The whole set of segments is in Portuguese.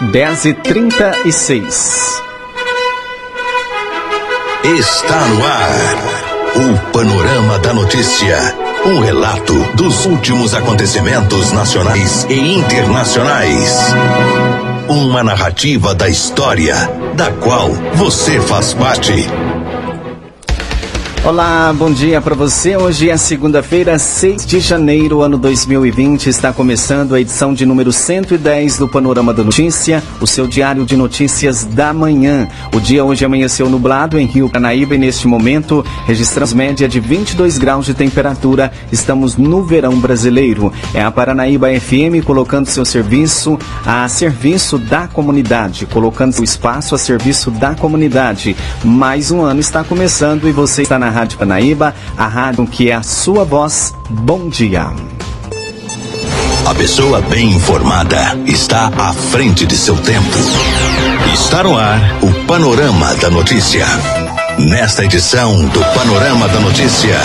10 e 36 Está no ar. O Panorama da Notícia. Um relato dos últimos acontecimentos nacionais e internacionais. Uma narrativa da história, da qual você faz parte. Olá, bom dia para você. Hoje é segunda-feira, 6 de janeiro, ano 2020. Está começando a edição de número 110 do Panorama da Notícia, o seu diário de notícias da manhã. O dia hoje amanheceu nublado em Rio Canaíba e neste momento registramos média de 22 graus de temperatura. Estamos no verão brasileiro. É a Paranaíba FM colocando seu serviço a serviço da comunidade, colocando seu espaço a serviço da comunidade. Mais um ano está começando e você está na Rádio Panaíba, a rádio que é a sua voz. Bom dia. A pessoa bem informada está à frente de seu tempo. Está no ar o Panorama da Notícia. Nesta edição do Panorama da Notícia,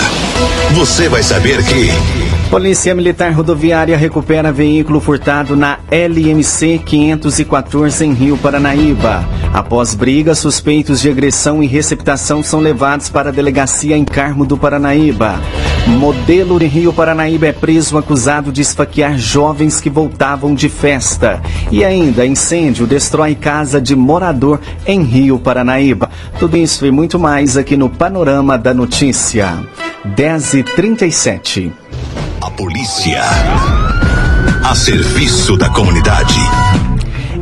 você vai saber que. Polícia Militar Rodoviária recupera veículo furtado na LMC 514 em Rio Paranaíba. Após briga, suspeitos de agressão e receptação são levados para a delegacia em Carmo do Paranaíba. Modelo de Rio Paranaíba é preso acusado de esfaquear jovens que voltavam de festa. E ainda, incêndio destrói casa de morador em Rio Paranaíba. Tudo isso e muito mais aqui no Panorama da Notícia. 10 e 37 A polícia. A serviço da comunidade.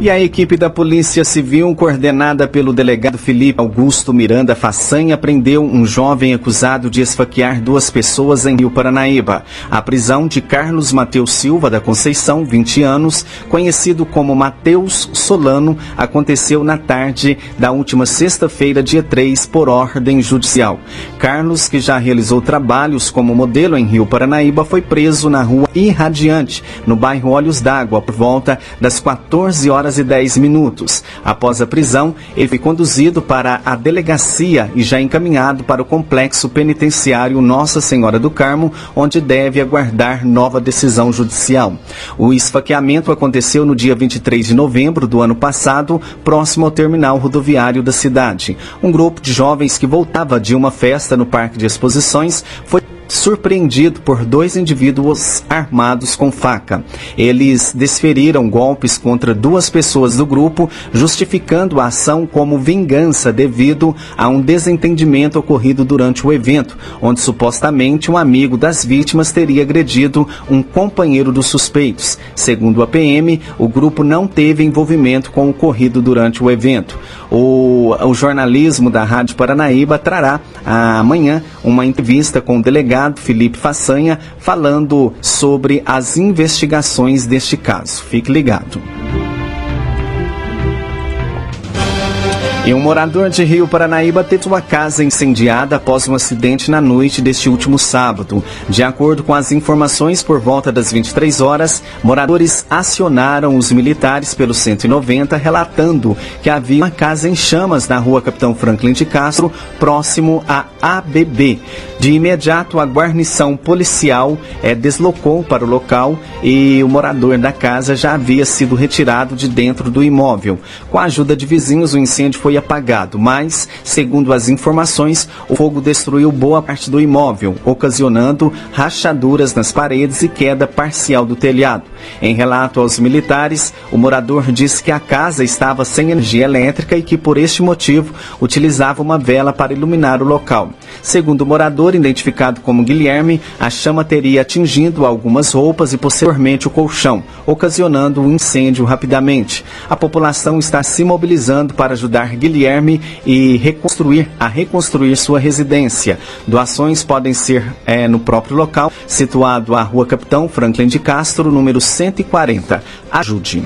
E a equipe da Polícia Civil, coordenada pelo delegado Felipe Augusto Miranda Façanha, prendeu um jovem acusado de esfaquear duas pessoas em Rio Paranaíba. A prisão de Carlos Mateus Silva da Conceição, 20 anos, conhecido como Mateus Solano, aconteceu na tarde da última sexta-feira, dia 3, por ordem judicial. Carlos, que já realizou trabalhos como modelo em Rio Paranaíba, foi preso na rua Irradiante, no bairro Olhos d'Água, por volta das 14 horas e 10 minutos. Após a prisão, ele foi conduzido para a delegacia e já encaminhado para o complexo penitenciário Nossa Senhora do Carmo, onde deve aguardar nova decisão judicial. O esfaqueamento aconteceu no dia 23 de novembro do ano passado, próximo ao terminal rodoviário da cidade. Um grupo de jovens que voltava de uma festa no Parque de Exposições foi surpreendido por dois indivíduos armados com faca. Eles desferiram golpes contra duas pessoas do grupo, justificando a ação como vingança devido a um desentendimento ocorrido durante o evento, onde supostamente um amigo das vítimas teria agredido um companheiro dos suspeitos. Segundo a PM, o grupo não teve envolvimento com o ocorrido durante o evento. O, o jornalismo da Rádio Paranaíba trará amanhã uma entrevista com o delegado Felipe Façanha falando sobre as investigações deste caso. Fique ligado. E um morador de Rio Paranaíba teve sua casa incendiada após um acidente na noite deste último sábado. De acordo com as informações, por volta das 23 horas, moradores acionaram os militares pelo 190, relatando que havia uma casa em chamas na rua Capitão Franklin de Castro, próximo à ABB. De imediato, a guarnição policial é, deslocou para o local e o morador da casa já havia sido retirado de dentro do imóvel. Com a ajuda de vizinhos, o incêndio foi apagado, mas, segundo as informações, o fogo destruiu boa parte do imóvel, ocasionando rachaduras nas paredes e queda parcial do telhado. Em relato aos militares, o morador disse que a casa estava sem energia elétrica e que, por este motivo, utilizava uma vela para iluminar o local. Segundo o morador, identificado como Guilherme, a chama teria atingido algumas roupas e posteriormente o colchão, ocasionando um incêndio rapidamente. A população está se mobilizando para ajudar Guilherme e reconstruir a reconstruir sua residência. Doações podem ser é, no próprio local, situado à Rua Capitão Franklin de Castro, número 140. Ajude.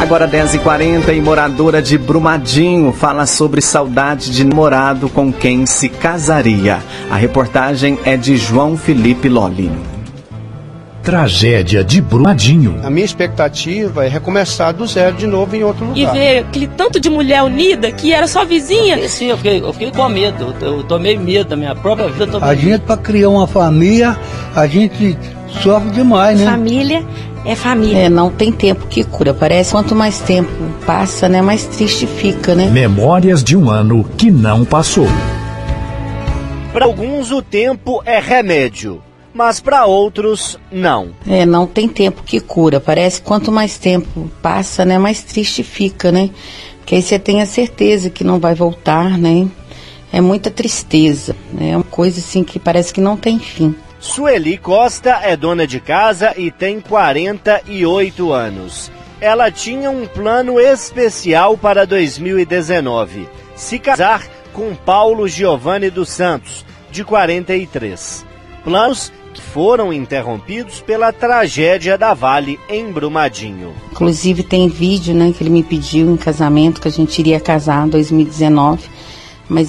Agora 10h40 e moradora de Brumadinho fala sobre saudade de namorado com quem se casaria. A reportagem é de João Felipe Loli. Tragédia de Brumadinho. A minha expectativa é recomeçar do zero de novo em outro lugar. E ver aquele tanto de mulher unida que era só vizinha. Sim, eu fiquei, eu fiquei com medo. Eu, eu tomei medo da minha própria vida. A gente, para criar uma família, a gente sofre demais, né? Família é família. É, não tem tempo que cura. Parece quanto mais tempo passa, né, mais triste fica, né? Memórias de um ano que não passou. Para alguns o tempo é remédio, mas para outros não. É, não tem tempo que cura. Parece quanto mais tempo passa, né, mais triste fica, né? Porque aí você tem a certeza que não vai voltar, né? É muita tristeza, né? É uma coisa assim que parece que não tem fim. Sueli Costa é dona de casa e tem 48 anos. Ela tinha um plano especial para 2019: se casar com Paulo Giovanni dos Santos, de 43. Planos que foram interrompidos pela tragédia da Vale em Brumadinho. Inclusive tem vídeo, né, que ele me pediu em casamento que a gente iria casar em 2019, mas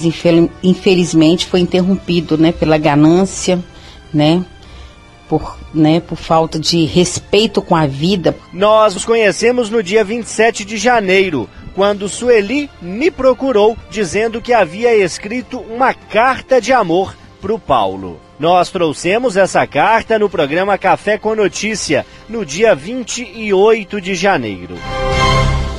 infelizmente foi interrompido, né, pela ganância né? Por, né, por falta de respeito com a vida. Nós nos conhecemos no dia 27 de janeiro, quando Sueli me procurou dizendo que havia escrito uma carta de amor para o Paulo. Nós trouxemos essa carta no programa Café com Notícia, no dia 28 de janeiro.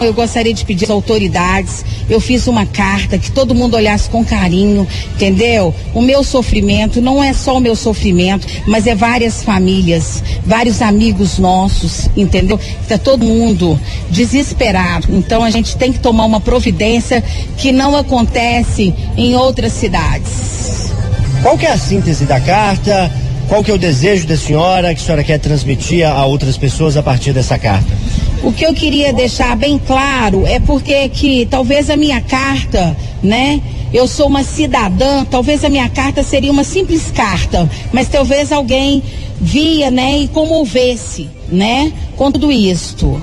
Eu gostaria de pedir às autoridades, eu fiz uma carta que todo mundo olhasse com carinho, entendeu? O meu sofrimento não é só o meu sofrimento, mas é várias famílias, vários amigos nossos, entendeu? Está todo mundo desesperado. Então a gente tem que tomar uma providência que não acontece em outras cidades. Qual que é a síntese da carta? Qual que é o desejo da senhora que a senhora quer transmitir a outras pessoas a partir dessa carta? O que eu queria deixar bem claro é porque que talvez a minha carta, né? Eu sou uma cidadã, talvez a minha carta seria uma simples carta, mas talvez alguém via, né, e comovesse, né, com tudo isto.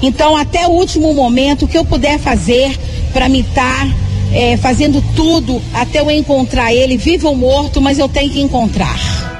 Então, até o último momento, o que eu puder fazer para me estar é, fazendo tudo até eu encontrar ele, vivo ou morto, mas eu tenho que encontrar.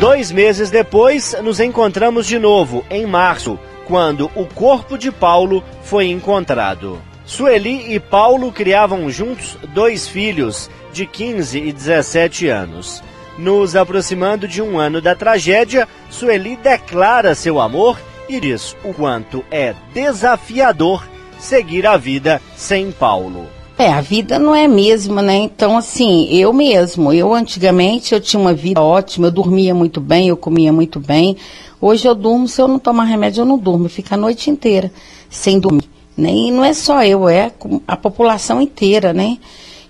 Dois meses depois, nos encontramos de novo, em março, quando o corpo de Paulo foi encontrado. Sueli e Paulo criavam juntos dois filhos, de 15 e 17 anos. Nos aproximando de um ano da tragédia, Sueli declara seu amor e diz o quanto é desafiador seguir a vida sem Paulo. É, a vida não é a mesma, né? Então, assim, eu mesmo, eu antigamente eu tinha uma vida ótima, eu dormia muito bem, eu comia muito bem. Hoje eu durmo, se eu não tomar remédio, eu não durmo, eu fico a noite inteira sem dormir. Né? E não é só eu, é a população inteira, né?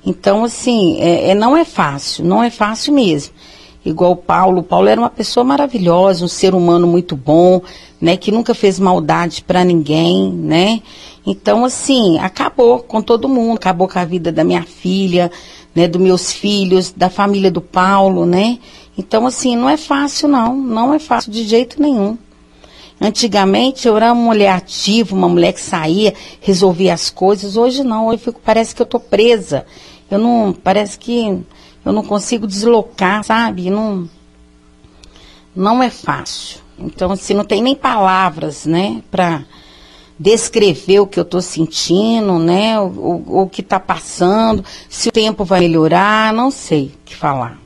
Então, assim, é, é, não é fácil, não é fácil mesmo. Igual Paulo, Paulo era uma pessoa maravilhosa, um ser humano muito bom, né? Que nunca fez maldade para ninguém, né? Então, assim, acabou com todo mundo, acabou com a vida da minha filha, né, dos meus filhos, da família do Paulo, né? Então, assim, não é fácil, não, não é fácil de jeito nenhum. Antigamente eu era uma mulher ativa, uma mulher que saía, resolvia as coisas. Hoje não, hoje fico, parece que eu tô presa. Eu não, parece que eu não consigo deslocar, sabe? Não, não é fácil. Então, assim, não tem nem palavras, né, para descrever o que eu estou sentindo, né? O, o, o que está passando, se o tempo vai melhorar, não sei o que falar.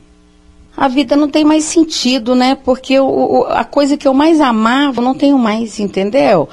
A vida não tem mais sentido, né? Porque o, a coisa que eu mais amava, eu não tenho mais, entendeu?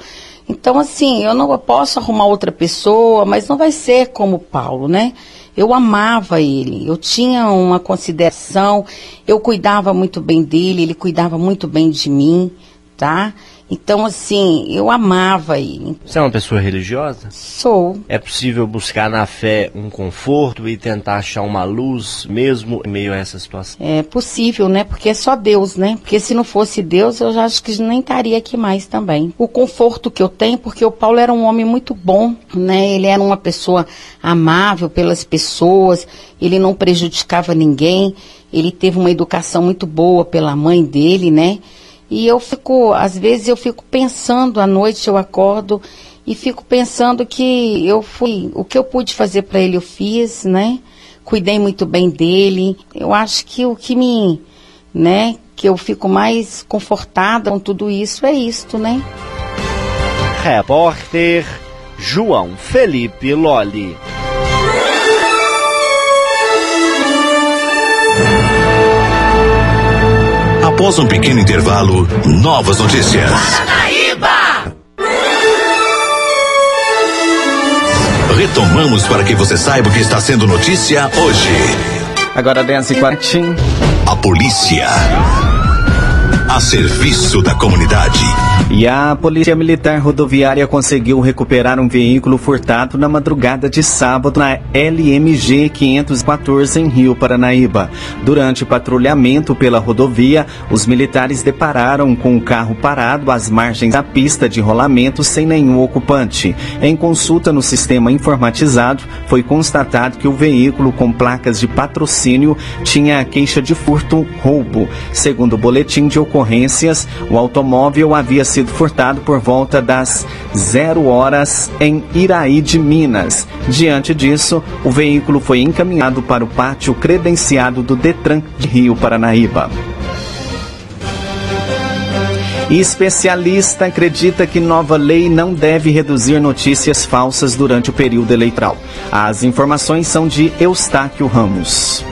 Então, assim, eu não posso arrumar outra pessoa, mas não vai ser como o Paulo, né? Eu amava ele, eu tinha uma consideração, eu cuidava muito bem dele, ele cuidava muito bem de mim, tá? Então, assim, eu amava ele. Você é uma pessoa religiosa? Sou. É possível buscar na fé um conforto e tentar achar uma luz mesmo em meio a essa situação? É possível, né? Porque é só Deus, né? Porque se não fosse Deus, eu já acho que nem estaria aqui mais também. O conforto que eu tenho, porque o Paulo era um homem muito bom, né? Ele era uma pessoa amável pelas pessoas, ele não prejudicava ninguém, ele teve uma educação muito boa pela mãe dele, né? E eu fico, às vezes eu fico pensando à noite, eu acordo e fico pensando que eu fui, o que eu pude fazer para ele eu fiz, né? Cuidei muito bem dele. Eu acho que o que me, né, que eu fico mais confortada com tudo isso é isto, né? Repórter João Felipe Loli. Após um pequeno intervalo, novas notícias. Paranaíba! Retomamos para que você saiba o que está sendo notícia hoje. Agora 10 e 40 A polícia. A serviço da comunidade. E a Polícia Militar Rodoviária conseguiu recuperar um veículo furtado na madrugada de sábado na LMG 514 em Rio Paranaíba. Durante patrulhamento pela rodovia, os militares depararam com o carro parado às margens da pista de rolamento sem nenhum ocupante. Em consulta no sistema informatizado, foi constatado que o veículo com placas de patrocínio tinha queixa de furto roubo. Segundo o boletim de ocorrências, o automóvel havia sido furtado por volta das zero horas em Iraí de Minas. Diante disso, o veículo foi encaminhado para o pátio credenciado do Detran de Rio Paranaíba. E especialista acredita que nova lei não deve reduzir notícias falsas durante o período eleitoral. As informações são de Eustáquio Ramos.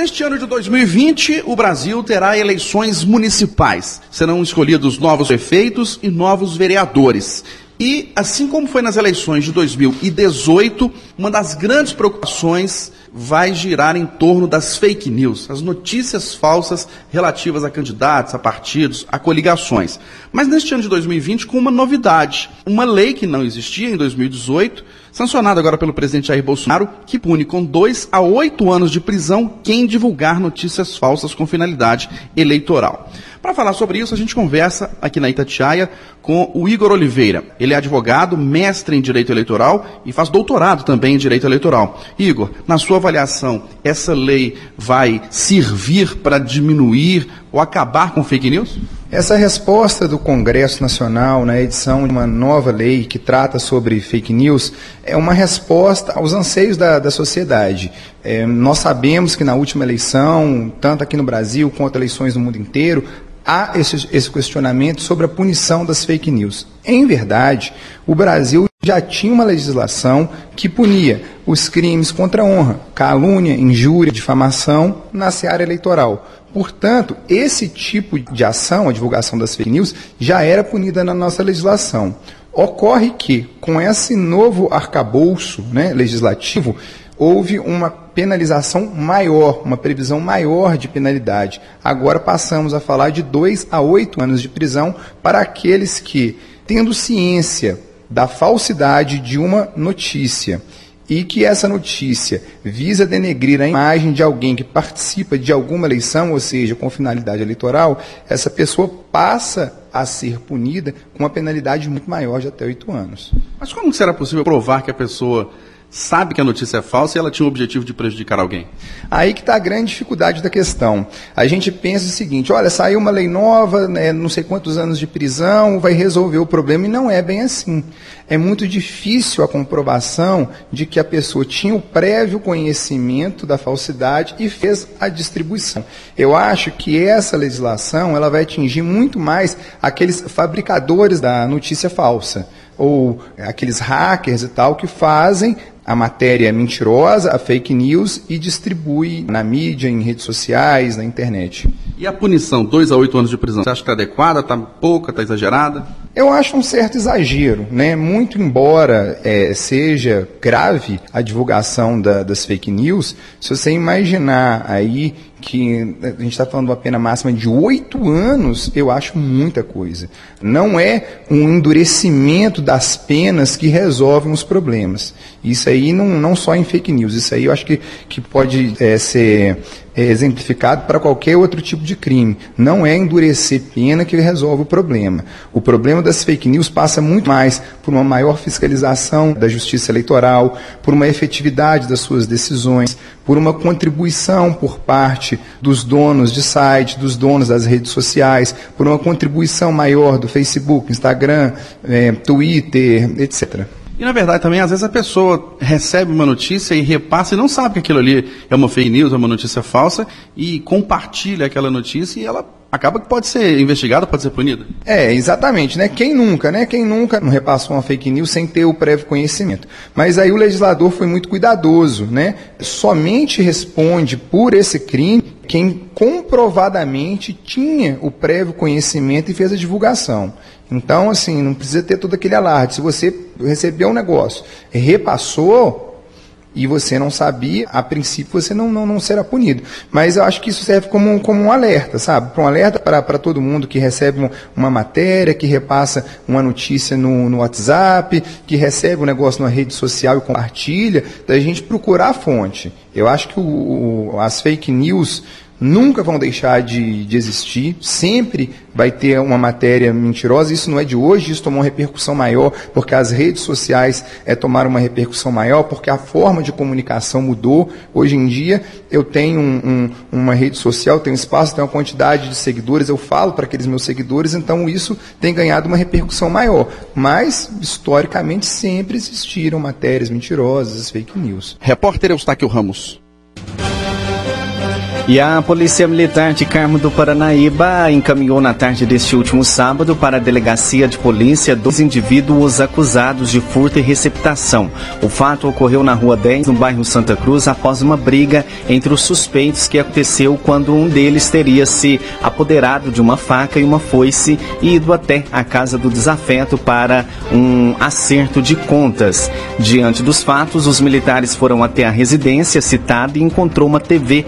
Neste ano de 2020, o Brasil terá eleições municipais. Serão escolhidos novos prefeitos e novos vereadores. E, assim como foi nas eleições de 2018, uma das grandes preocupações vai girar em torno das fake news, as notícias falsas relativas a candidatos, a partidos, a coligações. Mas neste ano de 2020, com uma novidade, uma lei que não existia em 2018, sancionada agora pelo presidente Jair Bolsonaro, que pune com dois a oito anos de prisão quem divulgar notícias falsas com finalidade eleitoral. Para falar sobre isso, a gente conversa aqui na Itatiaia com o Igor Oliveira. Ele é advogado, mestre em Direito Eleitoral e faz doutorado também em Direito Eleitoral. Igor, na sua avaliação, essa lei vai servir para diminuir ou acabar com fake news? Essa resposta do Congresso Nacional na edição de uma nova lei que trata sobre fake news é uma resposta aos anseios da, da sociedade. É, nós sabemos que na última eleição, tanto aqui no Brasil quanto eleições no mundo inteiro, há esse, esse questionamento sobre a punição das fake news. Em verdade, o Brasil já tinha uma legislação que punia os crimes contra a honra, calúnia, injúria, difamação na seara eleitoral. Portanto, esse tipo de ação, a divulgação das fake news, já era punida na nossa legislação. Ocorre que, com esse novo arcabouço né, legislativo, houve uma penalização maior, uma previsão maior de penalidade. Agora passamos a falar de dois a oito anos de prisão para aqueles que, tendo ciência da falsidade de uma notícia e que essa notícia visa denegrir a imagem de alguém que participa de alguma eleição, ou seja, com finalidade eleitoral, essa pessoa passa a ser punida com uma penalidade muito maior de até oito anos. Mas como será possível provar que a pessoa sabe que a notícia é falsa e ela tinha o objetivo de prejudicar alguém? Aí que está a grande dificuldade da questão. A gente pensa o seguinte: olha, saiu uma lei nova, né, não sei quantos anos de prisão, vai resolver o problema, e não é bem assim. É muito difícil a comprovação de que a pessoa tinha o prévio conhecimento da falsidade e fez a distribuição. Eu acho que essa legislação ela vai atingir muito mais aqueles fabricadores da notícia falsa ou aqueles hackers e tal que fazem a matéria mentirosa, a fake news e distribui na mídia, em redes sociais, na internet. E a punição, dois a oito anos de prisão, você acha que está adequada, está pouca, está exagerada? Eu acho um certo exagero, né? Muito embora é, seja grave a divulgação da, das fake news, se você imaginar aí que a gente está falando de uma pena máxima de oito anos, eu acho muita coisa. Não é um endurecimento das penas que resolvem os problemas. Isso aí não, não só em fake news, isso aí eu acho que, que pode é, ser é, exemplificado para qualquer outro tipo de crime. Não é endurecer pena que resolve o problema. O problema das fake news passa muito mais por uma maior fiscalização da justiça eleitoral, por uma efetividade das suas decisões, por uma contribuição por parte dos donos de site, dos donos das redes sociais, por uma contribuição maior do Facebook, Instagram, é, Twitter, etc. E na verdade também, às vezes a pessoa recebe uma notícia e repassa e não sabe que aquilo ali é uma fake news, é uma notícia falsa, e compartilha aquela notícia e ela acaba que pode ser investigada, pode ser punida. É, exatamente, né? Quem nunca, né? Quem nunca não repassou uma fake news sem ter o prévio conhecimento. Mas aí o legislador foi muito cuidadoso, né? Somente responde por esse crime quem comprovadamente tinha o prévio conhecimento e fez a divulgação. Então, assim, não precisa ter todo aquele alarde. Se você recebeu um negócio, repassou, e você não sabia, a princípio você não, não, não será punido. Mas eu acho que isso serve como, como um alerta, sabe? Um alerta para todo mundo que recebe um, uma matéria, que repassa uma notícia no, no WhatsApp, que recebe um negócio numa rede social e compartilha, da gente procurar a fonte. Eu acho que o, as fake news nunca vão deixar de, de, existir, sempre vai ter uma matéria mentirosa, isso não é de hoje, isso tomou uma repercussão maior, porque as redes sociais é, tomaram uma repercussão maior, porque a forma de comunicação mudou. Hoje em dia, eu tenho um, um, uma rede social, tenho espaço, tenho uma quantidade de seguidores, eu falo para aqueles meus seguidores, então isso tem ganhado uma repercussão maior. Mas, historicamente, sempre existiram matérias mentirosas, fake news. Repórter Eustáquio Ramos. E a Polícia Militar de Carmo do Paranaíba encaminhou na tarde deste último sábado para a Delegacia de Polícia dois indivíduos acusados de furto e receptação. O fato ocorreu na Rua 10, no bairro Santa Cruz, após uma briga entre os suspeitos que aconteceu quando um deles teria se apoderado de uma faca e uma foice e ido até a casa do desafeto para um acerto de contas. Diante dos fatos, os militares foram até a residência citada e encontrou uma TV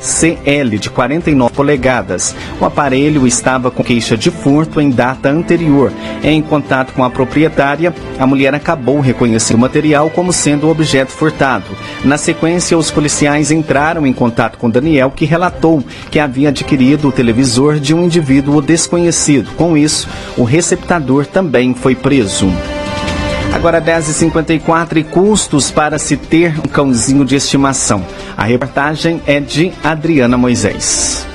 TCL de 49 polegadas. O aparelho estava com queixa de furto em data anterior. Em contato com a proprietária, a mulher acabou reconhecendo o material como sendo o objeto furtado. Na sequência, os policiais entraram em contato com Daniel, que relatou que havia adquirido o televisor de um indivíduo desconhecido. Com isso, o receptador também foi preso. Agora 10h54 e custos para se ter um cãozinho de estimação. A reportagem é de Adriana Moisés.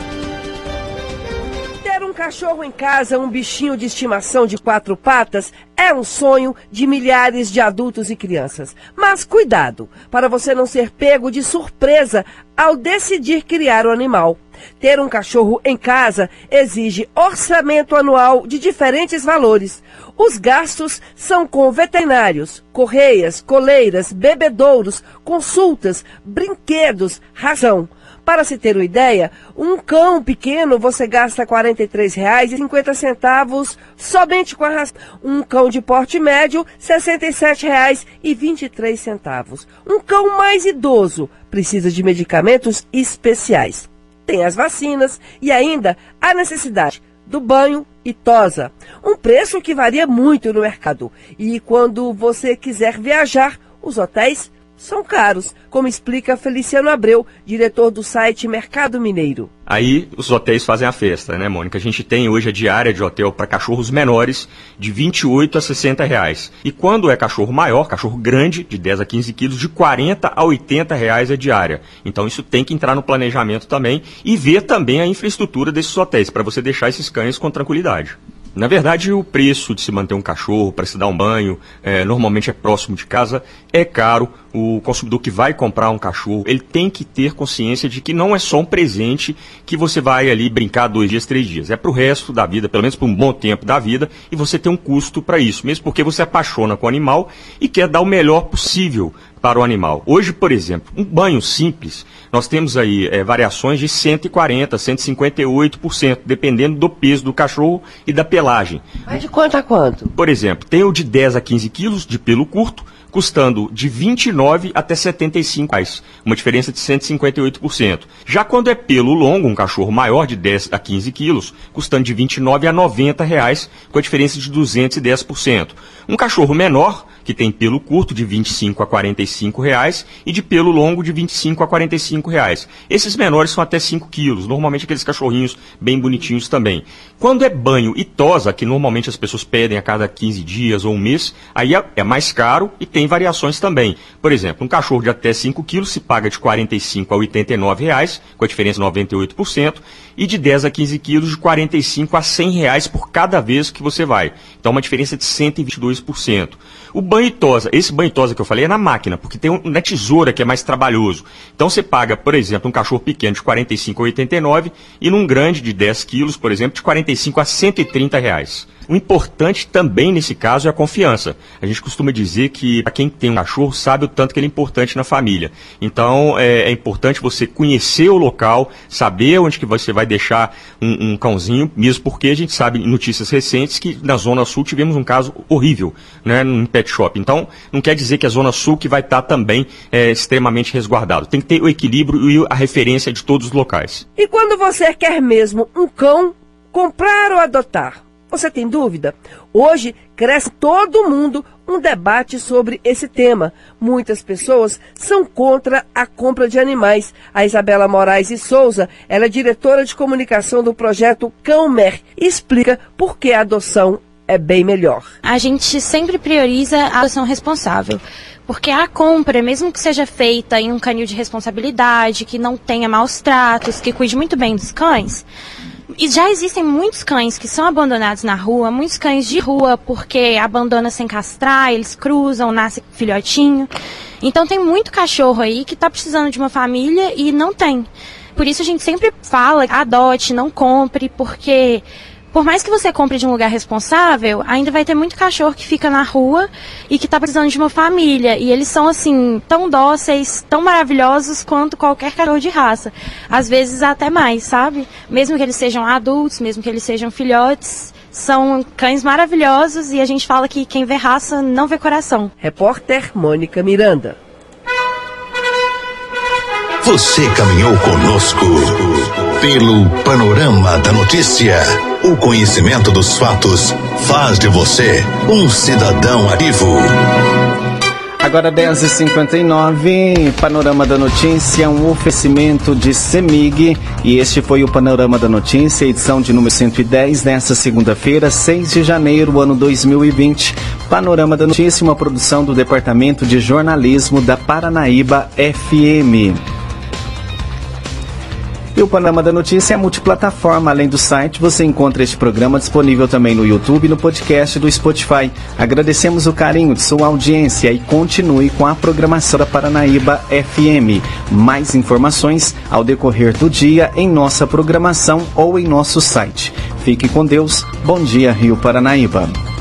Ter um cachorro em casa, um bichinho de estimação de quatro patas, é um sonho de milhares de adultos e crianças. Mas cuidado, para você não ser pego de surpresa ao decidir criar o animal. Ter um cachorro em casa exige orçamento anual de diferentes valores. Os gastos são com veterinários, correias, coleiras, bebedouros, consultas, brinquedos, ração. Para se ter uma ideia, um cão pequeno você gasta R$ 43,50 somente com a ração. Um cão de porte médio, R$ 67,23. Um cão mais idoso precisa de medicamentos especiais. Tem as vacinas e ainda a necessidade do banho e tosa. Um preço que varia muito no mercado. E quando você quiser viajar, os hotéis são caros, como explica Feliciano Abreu, diretor do site Mercado Mineiro. Aí os hotéis fazem a festa, né, Mônica? A gente tem hoje a diária de hotel para cachorros menores de 28 a 60 reais. E quando é cachorro maior, cachorro grande, de 10 a 15 quilos, de 40 a 80 reais a diária. Então isso tem que entrar no planejamento também e ver também a infraestrutura desses hotéis, para você deixar esses cães com tranquilidade. Na verdade, o preço de se manter um cachorro para se dar um banho, é, normalmente é próximo de casa, é caro. O consumidor que vai comprar um cachorro, ele tem que ter consciência de que não é só um presente que você vai ali brincar dois dias, três dias. É para o resto da vida, pelo menos por um bom tempo da vida, e você tem um custo para isso, mesmo porque você apaixona com o animal e quer dar o melhor possível para o animal. Hoje, por exemplo, um banho simples, nós temos aí é, variações de 140%, 158%, dependendo do peso do cachorro e da pelagem. Mas de quanto a quanto? Por exemplo, tem o de 10 a 15 quilos de pelo curto, custando de 29 até 75 reais, uma diferença de 158%. Já quando é pelo longo, um cachorro maior de 10 a 15 quilos, custando de 29 a 90 reais, com a diferença de 210%. Um cachorro menor, que tem pelo curto de 25 a 45 reais e de pelo longo de 25 a 45 reais. Esses menores são até 5 quilos, normalmente aqueles cachorrinhos bem bonitinhos também. Quando é banho e tosa, que normalmente as pessoas pedem a cada 15 dias ou um mês, aí é, é mais caro e tem variações também. Por exemplo, um cachorro de até 5 quilos se paga de 45 a 89 reais, com a diferença de 98%, e de 10 a 15 quilos de 45 a 100 reais por cada vez que você vai. Então, uma diferença de 122%. O banho e tosa, esse banho e tosa que eu falei é na máquina, porque tem na tesoura que é mais trabalhoso. Então você paga, por exemplo, um cachorro pequeno de 45 a 89 e num grande de 10 quilos, por exemplo, de 45 a 130 reais. O importante também nesse caso é a confiança. A gente costuma dizer que quem tem um cachorro sabe o tanto que ele é importante na família. Então é, é, importante você conhecer o local, saber onde que você vai deixar um, um, cãozinho, mesmo porque a gente sabe em notícias recentes que na Zona Sul tivemos um caso horrível, né, num pet shop. Então não quer dizer que a Zona Sul que vai estar tá também é, extremamente resguardado. Tem que ter o equilíbrio e a referência de todos os locais. E quando você quer mesmo um cão, comprar ou adotar? Você tem dúvida? Hoje cresce todo mundo um debate sobre esse tema. Muitas pessoas são contra a compra de animais. A Isabela Moraes e Souza, ela é diretora de comunicação do projeto Cãomer, e explica por que a adoção é bem melhor. A gente sempre prioriza a adoção responsável. Porque a compra, mesmo que seja feita em um canil de responsabilidade, que não tenha maus tratos, que cuide muito bem dos cães, e já existem muitos cães que são abandonados na rua, muitos cães de rua, porque abandona sem castrar, eles cruzam, nasce filhotinho. Então tem muito cachorro aí que está precisando de uma família e não tem. Por isso a gente sempre fala, adote, não compre, porque por mais que você compre de um lugar responsável, ainda vai ter muito cachorro que fica na rua e que está precisando de uma família. E eles são, assim, tão dóceis, tão maravilhosos quanto qualquer cachorro de raça. Às vezes até mais, sabe? Mesmo que eles sejam adultos, mesmo que eles sejam filhotes. São cães maravilhosos e a gente fala que quem vê raça não vê coração. Repórter Mônica Miranda. Você caminhou conosco pelo panorama da notícia. O conhecimento dos fatos faz de você um cidadão ativo. Agora 10h59, Panorama da Notícia, um oferecimento de Semig. E este foi o Panorama da Notícia, edição de número 110, nesta segunda-feira, 6 de janeiro, ano 2020. Panorama da Notícia, uma produção do Departamento de Jornalismo da Paranaíba FM. O Panorama da Notícia é multiplataforma. Além do site, você encontra este programa disponível também no YouTube e no podcast do Spotify. Agradecemos o carinho de sua audiência e continue com a programação da Paranaíba FM. Mais informações ao decorrer do dia em nossa programação ou em nosso site. Fique com Deus. Bom dia, Rio Paranaíba.